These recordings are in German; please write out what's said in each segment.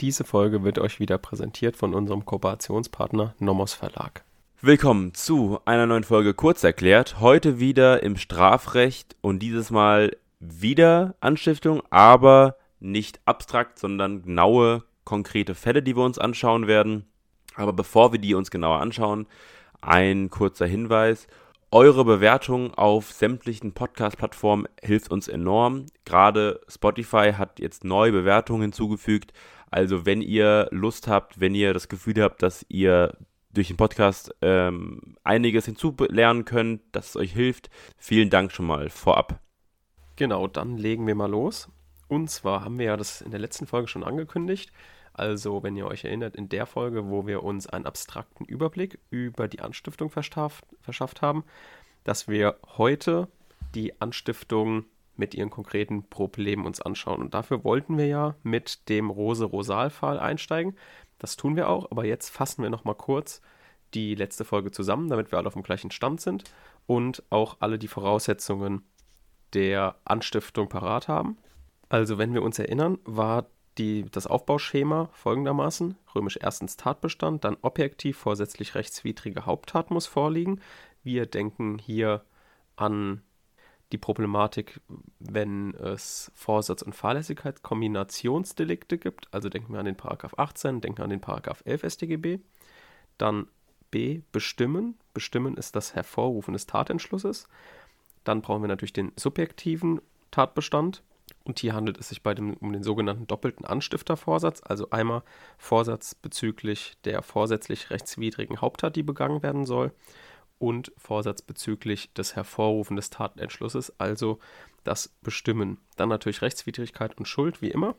Diese Folge wird euch wieder präsentiert von unserem Kooperationspartner Nomos Verlag. Willkommen zu einer neuen Folge Kurz erklärt. Heute wieder im Strafrecht und dieses Mal wieder Anstiftung, aber nicht abstrakt, sondern genaue, konkrete Fälle, die wir uns anschauen werden. Aber bevor wir die uns genauer anschauen, ein kurzer Hinweis. Eure Bewertung auf sämtlichen Podcast-Plattformen hilft uns enorm. Gerade Spotify hat jetzt neue Bewertungen hinzugefügt. Also wenn ihr Lust habt, wenn ihr das Gefühl habt, dass ihr durch den Podcast ähm, einiges hinzulernen könnt, dass es euch hilft, vielen Dank schon mal vorab. Genau, dann legen wir mal los. Und zwar haben wir ja das in der letzten Folge schon angekündigt. Also, wenn ihr euch erinnert, in der Folge, wo wir uns einen abstrakten Überblick über die Anstiftung verschafft, verschafft haben, dass wir heute die Anstiftung mit ihren konkreten Problemen uns anschauen. Und dafür wollten wir ja mit dem Rose-Rosal-Fall einsteigen. Das tun wir auch, aber jetzt fassen wir nochmal kurz die letzte Folge zusammen, damit wir alle auf dem gleichen Stand sind und auch alle die Voraussetzungen der Anstiftung parat haben. Also, wenn wir uns erinnern, war die, das Aufbauschema folgendermaßen: römisch erstens Tatbestand, dann objektiv vorsätzlich rechtswidrige Haupttat muss vorliegen. Wir denken hier an die Problematik, wenn es Vorsatz und Fahrlässigkeit Kombinationsdelikte gibt. Also denken wir an den Paragraph 18, denken wir an den Paragraph 11 StGB. Dann B, bestimmen. Bestimmen ist das Hervorrufen des Tatentschlusses. Dann brauchen wir natürlich den subjektiven Tatbestand. Und hier handelt es sich bei dem, um den sogenannten doppelten Anstiftervorsatz, also einmal Vorsatz bezüglich der vorsätzlich rechtswidrigen Haupttat, die begangen werden soll, und Vorsatz bezüglich des Hervorrufen des Tatenentschlusses, also das Bestimmen. Dann natürlich Rechtswidrigkeit und Schuld, wie immer.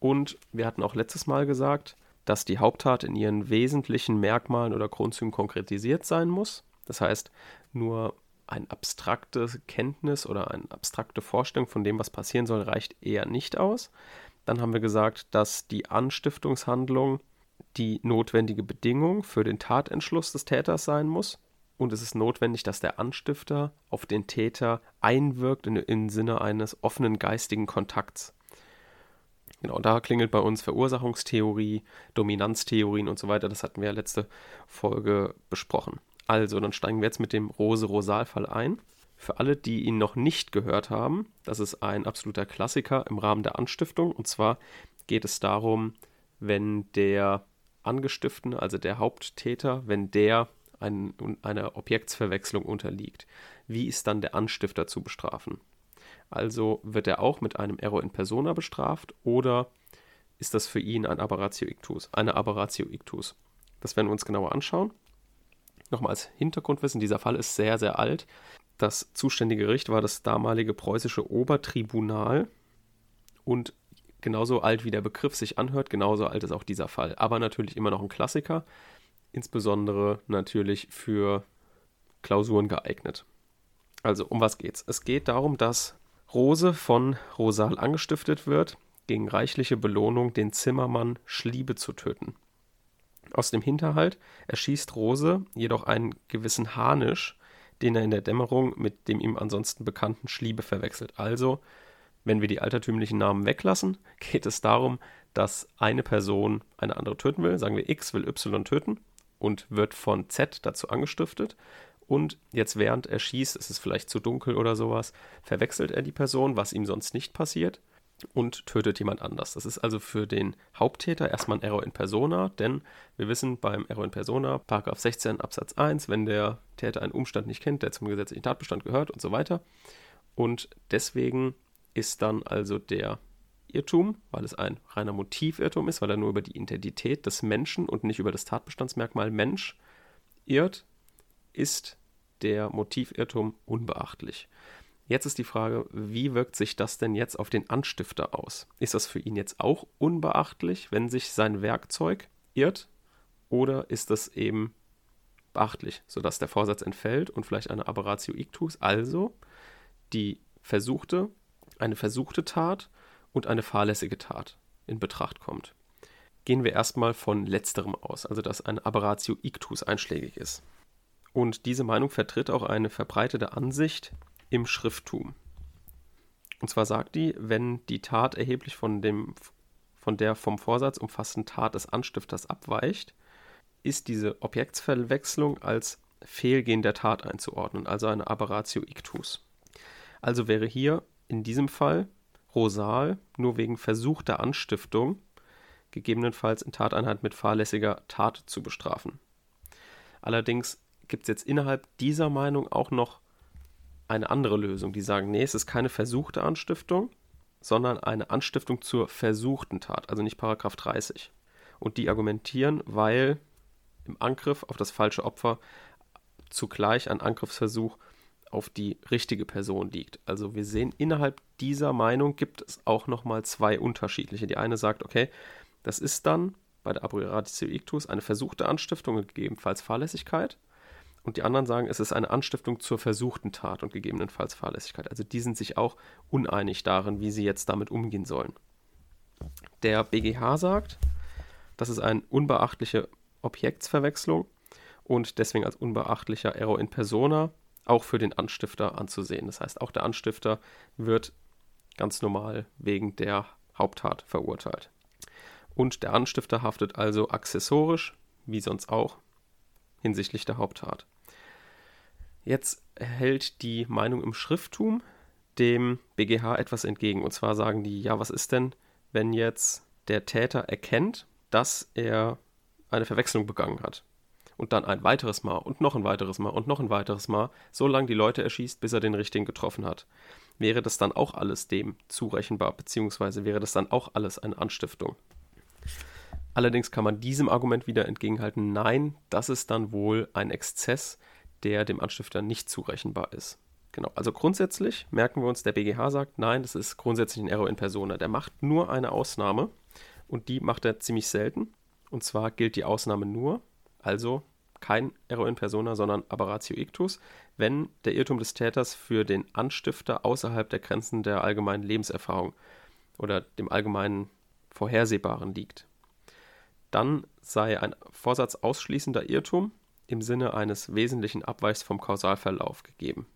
Und wir hatten auch letztes Mal gesagt, dass die Haupttat in ihren wesentlichen Merkmalen oder Grundzügen konkretisiert sein muss. Das heißt, nur ein abstrakte Kenntnis oder eine abstrakte Vorstellung von dem, was passieren soll, reicht eher nicht aus. Dann haben wir gesagt, dass die Anstiftungshandlung die notwendige Bedingung für den Tatentschluss des Täters sein muss und es ist notwendig, dass der Anstifter auf den Täter einwirkt in, im Sinne eines offenen geistigen Kontakts. Genau, da klingelt bei uns Verursachungstheorie, Dominanztheorien und so weiter. Das hatten wir ja letzte Folge besprochen. Also, dann steigen wir jetzt mit dem Rose-Rosal-Fall ein. Für alle, die ihn noch nicht gehört haben, das ist ein absoluter Klassiker im Rahmen der Anstiftung. Und zwar geht es darum, wenn der Angestiftene, also der Haupttäter, wenn der ein, einer Objektsverwechslung unterliegt. Wie ist dann der Anstifter zu bestrafen? Also wird er auch mit einem Error in persona bestraft oder ist das für ihn ein Aberratio ictus, eine Aberratio ictus? Das werden wir uns genauer anschauen. Nochmal als Hintergrundwissen, dieser Fall ist sehr, sehr alt. Das zuständige Gericht war das damalige preußische Obertribunal und genauso alt wie der Begriff sich anhört, genauso alt ist auch dieser Fall. Aber natürlich immer noch ein Klassiker insbesondere natürlich für Klausuren geeignet. Also, um was geht's? Es geht darum, dass Rose von Rosal angestiftet wird, gegen reichliche Belohnung den Zimmermann Schliebe zu töten. Aus dem Hinterhalt erschießt Rose jedoch einen gewissen Harnisch, den er in der Dämmerung mit dem ihm ansonsten bekannten Schliebe verwechselt. Also, wenn wir die altertümlichen Namen weglassen, geht es darum, dass eine Person eine andere töten will. Sagen wir X will Y töten und wird von Z dazu angestiftet. Und jetzt während er schießt, ist es vielleicht zu dunkel oder sowas, verwechselt er die Person, was ihm sonst nicht passiert, und tötet jemand anders. Das ist also für den Haupttäter erstmal ein Error in Persona, denn wir wissen beim Error in Persona, Paragraph 16 Absatz 1, wenn der Täter einen Umstand nicht kennt, der zum gesetzlichen Tatbestand gehört und so weiter. Und deswegen ist dann also der Irrtum, weil es ein reiner Motivirrtum ist, weil er nur über die Identität des Menschen und nicht über das Tatbestandsmerkmal Mensch irrt, ist der Motivirrtum unbeachtlich. Jetzt ist die Frage, wie wirkt sich das denn jetzt auf den Anstifter aus? Ist das für ihn jetzt auch unbeachtlich, wenn sich sein Werkzeug irrt? Oder ist das eben beachtlich, sodass der Vorsatz entfällt und vielleicht eine Aberratio ictus, also die versuchte, eine versuchte Tat und eine fahrlässige Tat in Betracht kommt. Gehen wir erstmal von letzterem aus, also dass ein Aberratio ictus einschlägig ist. Und diese Meinung vertritt auch eine verbreitete Ansicht im Schrifttum. Und zwar sagt die, wenn die Tat erheblich von dem von der vom Vorsatz umfassten Tat des Anstifters abweicht, ist diese Objektsverwechslung als Fehlgehen der Tat einzuordnen, also eine Aberratio ictus. Also wäre hier in diesem Fall Rosal nur wegen versuchter Anstiftung, gegebenenfalls in Tateinheit mit fahrlässiger Tat zu bestrafen. Allerdings gibt es jetzt innerhalb dieser Meinung auch noch eine andere Lösung, die sagen, nee, es ist keine versuchte Anstiftung, sondern eine Anstiftung zur versuchten Tat, also nicht Paragraph 30. Und die argumentieren, weil im Angriff auf das falsche Opfer zugleich ein Angriffsversuch auf die richtige Person liegt. Also wir sehen, innerhalb dieser Meinung gibt es auch nochmal zwei unterschiedliche. Die eine sagt, okay, das ist dann bei der Aberratio ictus eine versuchte Anstiftung und gegebenenfalls Fahrlässigkeit. Und die anderen sagen, es ist eine Anstiftung zur versuchten Tat und gegebenenfalls Fahrlässigkeit. Also die sind sich auch uneinig darin, wie sie jetzt damit umgehen sollen. Der BGH sagt, das ist eine unbeachtliche Objektsverwechslung und deswegen als unbeachtlicher Error in persona auch für den Anstifter anzusehen. Das heißt, auch der Anstifter wird ganz normal wegen der Haupttat verurteilt. Und der Anstifter haftet also accessorisch, wie sonst auch, hinsichtlich der Haupttat. Jetzt hält die Meinung im Schrifttum dem BGH etwas entgegen. Und zwar sagen die, ja, was ist denn, wenn jetzt der Täter erkennt, dass er eine Verwechslung begangen hat? Und dann ein weiteres Mal und noch ein weiteres Mal und noch ein weiteres Mal, so lange die Leute erschießt, bis er den richtigen getroffen hat. Wäre das dann auch alles dem zurechenbar, beziehungsweise wäre das dann auch alles eine Anstiftung? Allerdings kann man diesem Argument wieder entgegenhalten, nein, das ist dann wohl ein Exzess, der dem Anstifter nicht zurechenbar ist. Genau, also grundsätzlich merken wir uns, der BGH sagt, nein, das ist grundsätzlich ein Error in Persona. Der macht nur eine Ausnahme und die macht er ziemlich selten. Und zwar gilt die Ausnahme nur, also kein Error in Persona, sondern Aberratio ictus, wenn der Irrtum des Täters für den Anstifter außerhalb der Grenzen der allgemeinen Lebenserfahrung oder dem allgemeinen Vorhersehbaren liegt. Dann sei ein Vorsatz ausschließender Irrtum im Sinne eines wesentlichen Abweichs vom Kausalverlauf gegeben.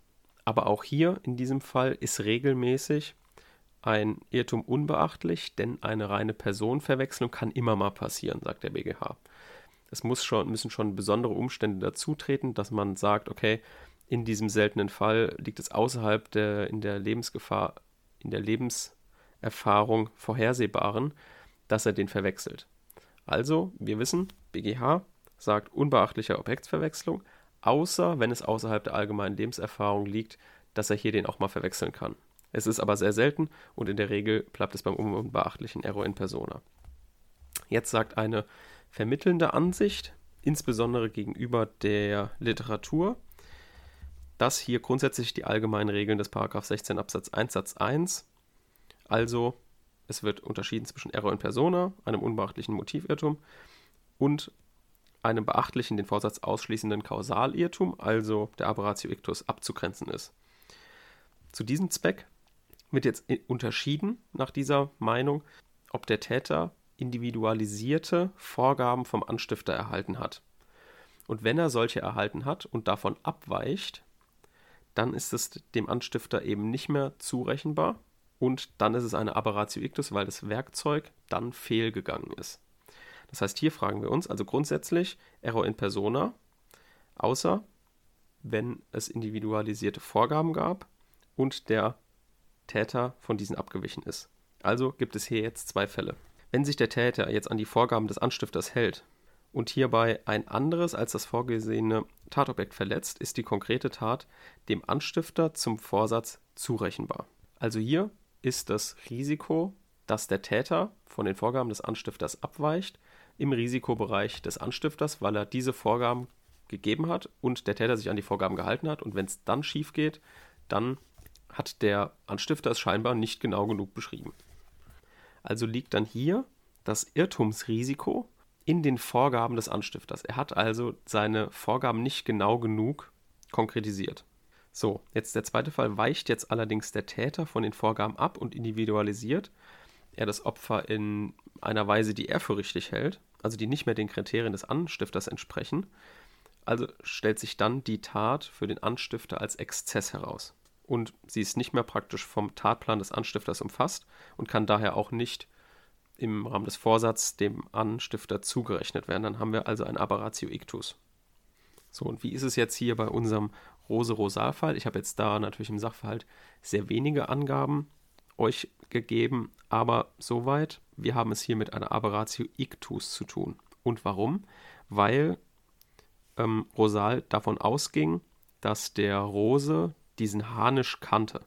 Aber auch hier in diesem Fall ist regelmäßig ein Irrtum unbeachtlich, denn eine reine Personenverwechslung kann immer mal passieren, sagt der BGH. Es muss schon, müssen schon besondere Umstände dazutreten, dass man sagt, okay, in diesem seltenen Fall liegt es außerhalb der in der Lebensgefahr, in der Lebenserfahrung Vorhersehbaren, dass er den verwechselt. Also, wir wissen, BGH sagt unbeachtlicher Objektsverwechslung, außer wenn es außerhalb der allgemeinen Lebenserfahrung liegt, dass er hier den auch mal verwechseln kann. Es ist aber sehr selten und in der Regel bleibt es beim unbeachtlichen Error in persona. Jetzt sagt eine vermittelnde Ansicht, insbesondere gegenüber der Literatur, dass hier grundsätzlich die allgemeinen Regeln des 16 Absatz 1 Satz 1, also es wird unterschieden zwischen Error in persona, einem unbeachtlichen Motivirrtum, und einem beachtlichen, den Vorsatz ausschließenden Kausalirrtum, also der Aberratio ictus, abzugrenzen ist. Zu diesem Zweck wird jetzt unterschieden nach dieser Meinung, ob der Täter individualisierte Vorgaben vom Anstifter erhalten hat. Und wenn er solche erhalten hat und davon abweicht, dann ist es dem Anstifter eben nicht mehr zurechenbar und dann ist es eine Aberratio ictus, weil das Werkzeug dann fehlgegangen ist. Das heißt, hier fragen wir uns also grundsätzlich Error in persona, außer wenn es individualisierte Vorgaben gab und der Täter von diesen abgewichen ist. Also gibt es hier jetzt zwei Fälle. Wenn sich der Täter jetzt an die Vorgaben des Anstifters hält und hierbei ein anderes als das vorgesehene Tatobjekt verletzt, ist die konkrete Tat dem Anstifter zum Vorsatz zurechenbar. Also hier ist das Risiko, dass der Täter von den Vorgaben des Anstifters abweicht, im Risikobereich des Anstifters, weil er diese Vorgaben gegeben hat und der Täter sich an die Vorgaben gehalten hat. Und wenn es dann schief geht, dann hat der Anstifter es scheinbar nicht genau genug beschrieben. Also liegt dann hier das Irrtumsrisiko in den Vorgaben des Anstifters. Er hat also seine Vorgaben nicht genau genug konkretisiert. So, jetzt der zweite Fall weicht jetzt allerdings der Täter von den Vorgaben ab und individualisiert er das Opfer in einer Weise, die er für richtig hält, also die nicht mehr den Kriterien des Anstifters entsprechen. Also stellt sich dann die Tat für den Anstifter als Exzess heraus und sie ist nicht mehr praktisch vom Tatplan des Anstifters umfasst und kann daher auch nicht im Rahmen des Vorsatzes dem Anstifter zugerechnet werden. Dann haben wir also ein Aberratio Ictus. So, und wie ist es jetzt hier bei unserem Rose-Rosal-Fall? Ich habe jetzt da natürlich im Sachverhalt sehr wenige Angaben euch gegeben, aber soweit, wir haben es hier mit einer Aberratio Ictus zu tun. Und warum? Weil ähm, Rosal davon ausging, dass der Rose diesen Harnisch kannte.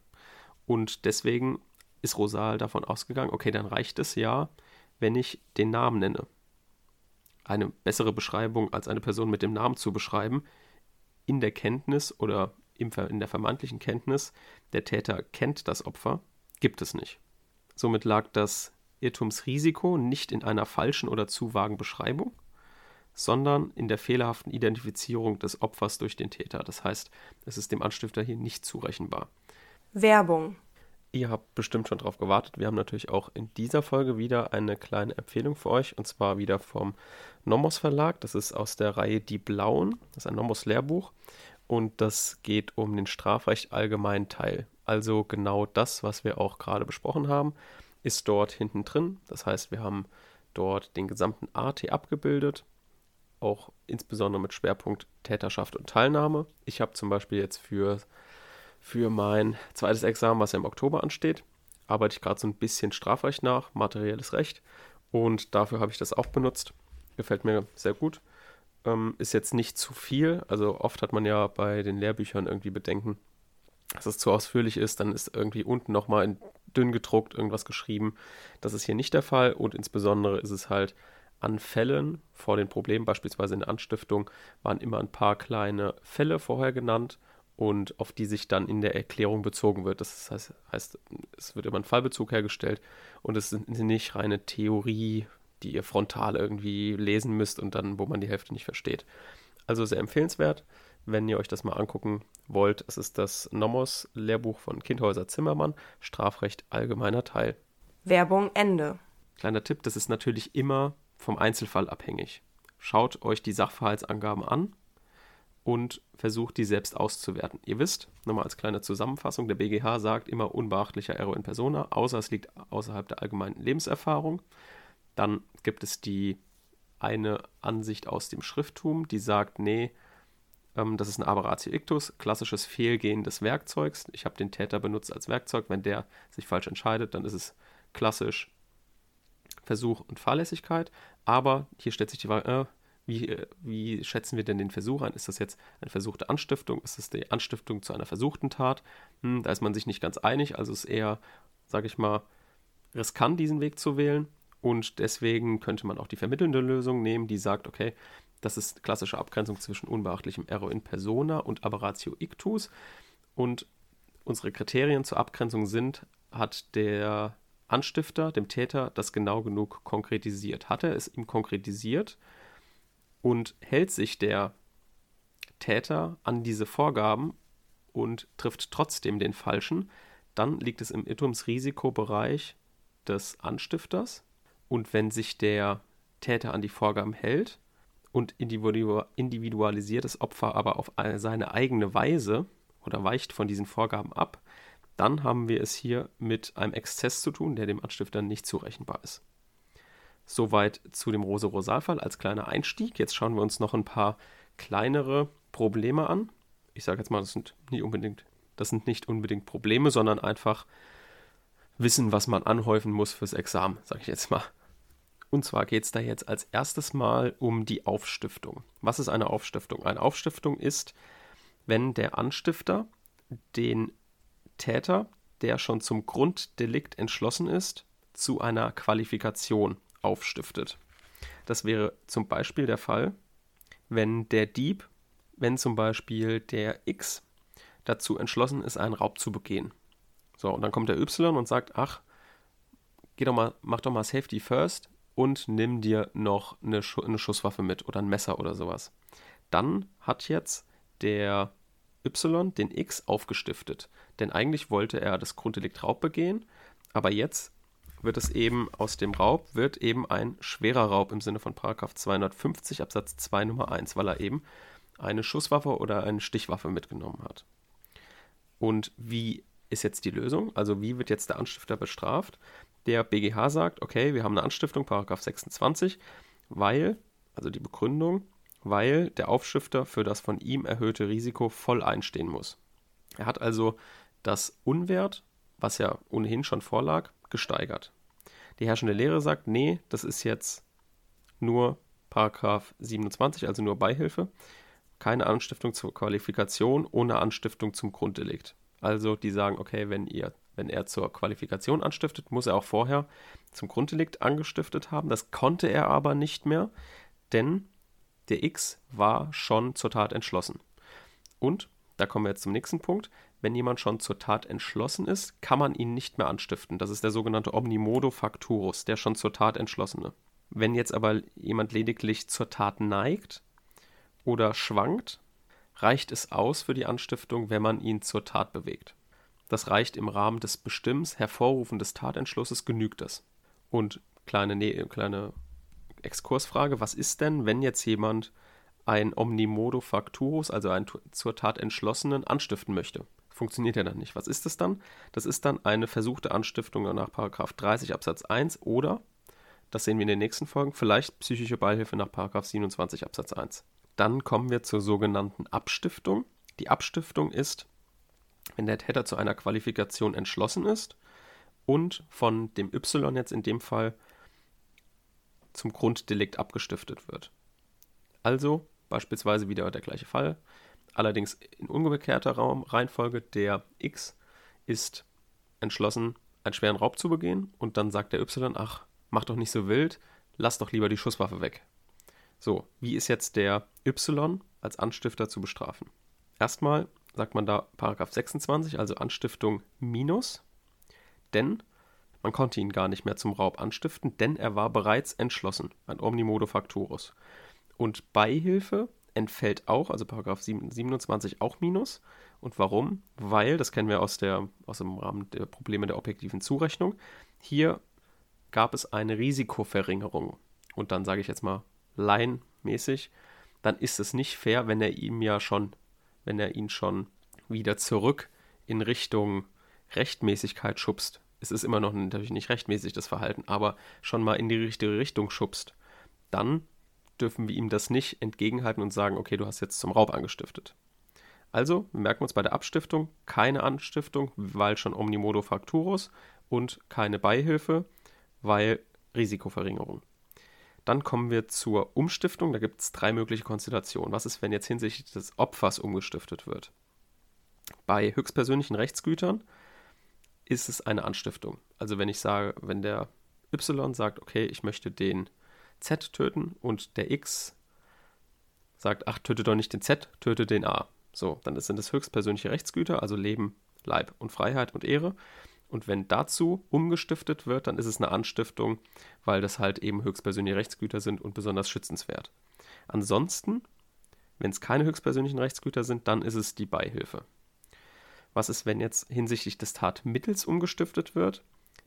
Und deswegen ist Rosal davon ausgegangen, okay, dann reicht es ja, wenn ich den Namen nenne. Eine bessere Beschreibung als eine Person mit dem Namen zu beschreiben, in der Kenntnis oder in der vermeintlichen Kenntnis, der Täter kennt das Opfer, gibt es nicht. Somit lag das Irrtumsrisiko nicht in einer falschen oder zu vagen Beschreibung, sondern in der fehlerhaften Identifizierung des Opfers durch den Täter. Das heißt, es ist dem Anstifter hier nicht zurechenbar. Werbung. Ihr habt bestimmt schon drauf gewartet. Wir haben natürlich auch in dieser Folge wieder eine kleine Empfehlung für euch und zwar wieder vom Nomos Verlag. Das ist aus der Reihe Die Blauen. Das ist ein Nomos Lehrbuch und das geht um den Strafrecht allgemeinen Teil. Also genau das, was wir auch gerade besprochen haben, ist dort hinten drin. Das heißt, wir haben dort den gesamten AT abgebildet auch insbesondere mit Schwerpunkt Täterschaft und Teilnahme. Ich habe zum Beispiel jetzt für, für mein zweites Examen, was ja im Oktober ansteht, arbeite ich gerade so ein bisschen Strafrecht nach, materielles Recht. Und dafür habe ich das auch benutzt. Gefällt mir sehr gut. Ähm, ist jetzt nicht zu viel. Also oft hat man ja bei den Lehrbüchern irgendwie Bedenken, dass es zu ausführlich ist. Dann ist irgendwie unten nochmal in dünn gedruckt irgendwas geschrieben. Das ist hier nicht der Fall. Und insbesondere ist es halt an Fällen vor den Problemen, beispielsweise in der Anstiftung, waren immer ein paar kleine Fälle vorher genannt und auf die sich dann in der Erklärung bezogen wird. Das heißt, heißt es wird immer ein Fallbezug hergestellt und es ist nicht reine Theorie, die ihr frontal irgendwie lesen müsst und dann, wo man die Hälfte nicht versteht. Also sehr empfehlenswert, wenn ihr euch das mal angucken wollt. Es ist das Nomos Lehrbuch von Kindhäuser Zimmermann, Strafrecht allgemeiner Teil. Werbung Ende. Kleiner Tipp, das ist natürlich immer vom Einzelfall abhängig. Schaut euch die Sachverhaltsangaben an und versucht die selbst auszuwerten. Ihr wisst, nochmal als kleine Zusammenfassung, der BGH sagt immer unbeachtlicher Error in persona, außer es liegt außerhalb der allgemeinen Lebenserfahrung. Dann gibt es die eine Ansicht aus dem Schrifttum, die sagt, nee, ähm, das ist ein Aberratio ictus, klassisches Fehlgehen des Werkzeugs. Ich habe den Täter benutzt als Werkzeug. Wenn der sich falsch entscheidet, dann ist es klassisch Versuch und Fahrlässigkeit. Aber hier stellt sich die Frage, äh, wie, äh, wie schätzen wir denn den Versuch ein? Ist das jetzt eine versuchte Anstiftung? Ist das die Anstiftung zu einer versuchten Tat? Hm, da ist man sich nicht ganz einig. Also ist eher, sage ich mal, riskant, diesen Weg zu wählen. Und deswegen könnte man auch die vermittelnde Lösung nehmen, die sagt, okay, das ist klassische Abgrenzung zwischen unbeachtlichem Error in persona und Aberratio ictus. Und unsere Kriterien zur Abgrenzung sind, hat der Anstifter, dem Täter, das genau genug konkretisiert. Hat er es ihm konkretisiert und hält sich der Täter an diese Vorgaben und trifft trotzdem den Falschen, dann liegt es im Irrtumsrisikobereich des Anstifters. Und wenn sich der Täter an die Vorgaben hält und individualisiert das Opfer aber auf seine eigene Weise oder weicht von diesen Vorgaben ab, dann haben wir es hier mit einem Exzess zu tun, der dem Anstifter nicht zurechenbar ist. Soweit zu dem Rose-Rosal-Fall als kleiner Einstieg. Jetzt schauen wir uns noch ein paar kleinere Probleme an. Ich sage jetzt mal, das sind nicht unbedingt, das sind nicht unbedingt Probleme, sondern einfach Wissen, was man anhäufen muss fürs Examen, sage ich jetzt mal. Und zwar geht es da jetzt als erstes Mal um die Aufstiftung. Was ist eine Aufstiftung? Eine Aufstiftung ist, wenn der Anstifter den Täter, der schon zum Grunddelikt entschlossen ist, zu einer Qualifikation aufstiftet. Das wäre zum Beispiel der Fall, wenn der Dieb, wenn zum Beispiel der X dazu entschlossen ist, einen Raub zu begehen. So, und dann kommt der Y und sagt, ach, geh doch mal, mach doch mal Safety First und nimm dir noch eine, Schu eine Schusswaffe mit oder ein Messer oder sowas. Dann hat jetzt der Y den X aufgestiftet. Denn eigentlich wollte er das Grunddelikt Raub begehen, aber jetzt wird es eben aus dem Raub, wird eben ein schwerer Raub im Sinne von 250 Absatz 2 Nummer 1, weil er eben eine Schusswaffe oder eine Stichwaffe mitgenommen hat. Und wie ist jetzt die Lösung? Also wie wird jetzt der Anstifter bestraft? Der BGH sagt, okay, wir haben eine Anstiftung, Paragraph 26, weil, also die Begründung, weil der Aufstifter für das von ihm erhöhte Risiko voll einstehen muss. Er hat also das Unwert, was ja ohnehin schon vorlag, gesteigert. Die herrschende Lehre sagt, nee, das ist jetzt nur Paragraph 27, also nur Beihilfe, keine Anstiftung zur Qualifikation ohne Anstiftung zum Grunddelikt. Also die sagen, okay, wenn ihr, wenn er zur Qualifikation anstiftet, muss er auch vorher zum Grunddelikt angestiftet haben. Das konnte er aber nicht mehr, denn der X war schon zur Tat entschlossen. Und, da kommen wir jetzt zum nächsten Punkt, wenn jemand schon zur Tat entschlossen ist, kann man ihn nicht mehr anstiften. Das ist der sogenannte Omnimodo Facturus, der schon zur Tat entschlossene. Wenn jetzt aber jemand lediglich zur Tat neigt oder schwankt, reicht es aus für die Anstiftung, wenn man ihn zur Tat bewegt. Das reicht im Rahmen des Bestimmens, Hervorrufen des Tatentschlusses genügt das. Und kleine, ne kleine Exkursfrage, was ist denn, wenn jetzt jemand ein Omnimodo Facturus, also einen zur Tat entschlossenen, anstiften möchte? Funktioniert ja dann nicht. Was ist das dann? Das ist dann eine versuchte Anstiftung nach 30 Absatz 1 oder, das sehen wir in den nächsten Folgen, vielleicht psychische Beihilfe nach 27 Absatz 1. Dann kommen wir zur sogenannten Abstiftung. Die Abstiftung ist, wenn der Täter zu einer Qualifikation entschlossen ist und von dem Y jetzt in dem Fall zum Grunddelikt abgestiftet wird. Also beispielsweise wieder der gleiche Fall, allerdings in umgekehrter Raum, Reihenfolge, der X ist entschlossen, einen schweren Raub zu begehen und dann sagt der Y, ach, mach doch nicht so wild, lass doch lieber die Schusswaffe weg. So, wie ist jetzt der Y als Anstifter zu bestrafen? Erstmal sagt man da Paragraph 26, also Anstiftung minus, denn man konnte ihn gar nicht mehr zum Raub anstiften, denn er war bereits entschlossen, ein Omnimodo Facturus. Und Beihilfe entfällt auch, also Paragraph 27 auch minus. Und warum? Weil, das kennen wir aus, der, aus dem Rahmen der Probleme der objektiven Zurechnung, hier gab es eine Risikoverringerung. Und dann sage ich jetzt mal laienmäßig, dann ist es nicht fair, wenn er ihm ja schon, wenn er ihn schon wieder zurück in Richtung Rechtmäßigkeit schubst. Es ist immer noch natürlich nicht rechtmäßig, das Verhalten, aber schon mal in die richtige Richtung schubst. Dann dürfen wir ihm das nicht entgegenhalten und sagen, okay, du hast jetzt zum Raub angestiftet. Also, wir merken uns bei der Abstiftung keine Anstiftung, weil schon Omnimodo Facturus und keine Beihilfe, weil Risikoverringerung. Dann kommen wir zur Umstiftung. Da gibt es drei mögliche Konstellationen. Was ist, wenn jetzt hinsichtlich des Opfers umgestiftet wird? Bei höchstpersönlichen Rechtsgütern ist es eine Anstiftung. Also wenn ich sage, wenn der Y sagt, okay, ich möchte den Z töten und der X sagt, ach, töte doch nicht den Z, töte den A. So, dann sind es höchstpersönliche Rechtsgüter, also Leben, Leib und Freiheit und Ehre. Und wenn dazu umgestiftet wird, dann ist es eine Anstiftung, weil das halt eben höchstpersönliche Rechtsgüter sind und besonders schützenswert. Ansonsten, wenn es keine höchstpersönlichen Rechtsgüter sind, dann ist es die Beihilfe. Was ist, wenn jetzt hinsichtlich des Tatmittels umgestiftet wird?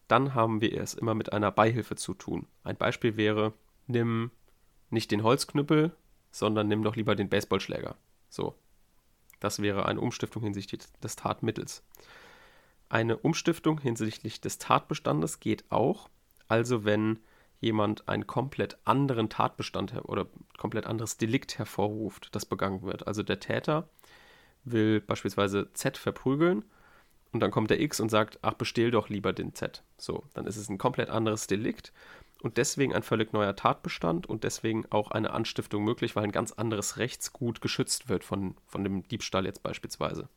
Dann haben wir es immer mit einer Beihilfe zu tun. Ein Beispiel wäre, nimm nicht den Holzknüppel, sondern nimm doch lieber den Baseballschläger. So. Das wäre eine Umstiftung hinsichtlich des Tatmittels. Eine Umstiftung hinsichtlich des Tatbestandes geht auch, also wenn jemand einen komplett anderen Tatbestand oder komplett anderes Delikt hervorruft, das begangen wird. Also der Täter will beispielsweise Z verprügeln und dann kommt der X und sagt, ach, bestehl doch lieber den Z. So, dann ist es ein komplett anderes Delikt und deswegen ein völlig neuer Tatbestand und deswegen auch eine Anstiftung möglich, weil ein ganz anderes Rechtsgut geschützt wird von, von dem Diebstahl jetzt beispielsweise.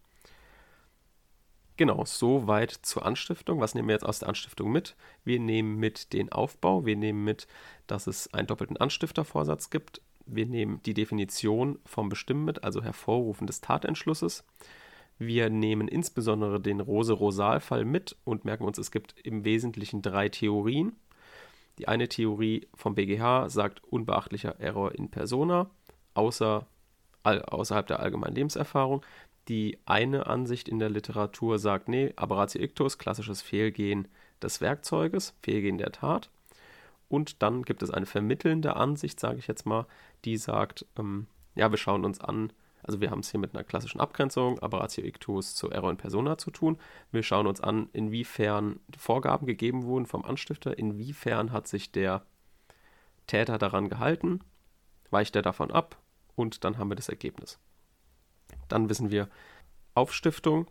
Genau, soweit zur Anstiftung. Was nehmen wir jetzt aus der Anstiftung mit? Wir nehmen mit den Aufbau, wir nehmen mit, dass es einen doppelten Anstiftervorsatz gibt. Wir nehmen die Definition vom Bestimmen mit, also Hervorrufen des Tatentschlusses. Wir nehmen insbesondere den Rose-Rosal-Fall mit und merken uns, es gibt im Wesentlichen drei Theorien. Die eine Theorie vom BGH sagt unbeachtlicher Error in persona, außer, außerhalb der allgemeinen Lebenserfahrung. Die eine Ansicht in der Literatur sagt, nee, Aberratio ictus, klassisches Fehlgehen des Werkzeuges, Fehlgehen der Tat. Und dann gibt es eine vermittelnde Ansicht, sage ich jetzt mal, die sagt, ähm, ja, wir schauen uns an, Also wir haben es hier mit einer klassischen Abgrenzung, Aberratio Ictus zu Error in Persona zu tun. Wir schauen uns an, inwiefern Vorgaben gegeben wurden vom Anstifter, inwiefern hat sich der Täter daran gehalten, weicht er davon ab und dann haben wir das Ergebnis. Dann wissen wir, Aufstiftung,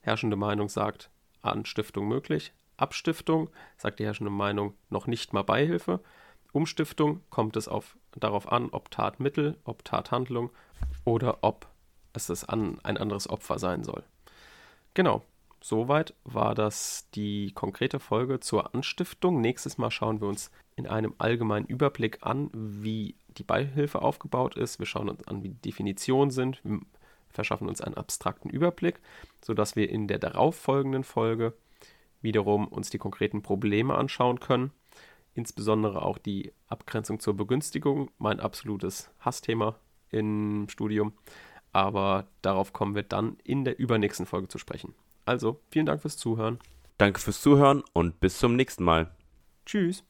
herrschende Meinung sagt, Anstiftung möglich, Abstiftung, sagt die herrschende Meinung, noch nicht mal Beihilfe. Umstiftung kommt es auf, darauf an, ob Tatmittel, ob Tathandlung oder ob es das an ein anderes Opfer sein soll. Genau, soweit war das die konkrete Folge zur Anstiftung. Nächstes Mal schauen wir uns in einem allgemeinen Überblick an, wie die Beihilfe aufgebaut ist. Wir schauen uns an, wie die Definitionen sind. Wir verschaffen uns einen abstrakten Überblick, sodass wir in der darauffolgenden Folge wiederum uns die konkreten Probleme anschauen können. Insbesondere auch die Abgrenzung zur Begünstigung, mein absolutes Hassthema im Studium. Aber darauf kommen wir dann in der übernächsten Folge zu sprechen. Also, vielen Dank fürs Zuhören. Danke fürs Zuhören und bis zum nächsten Mal. Tschüss.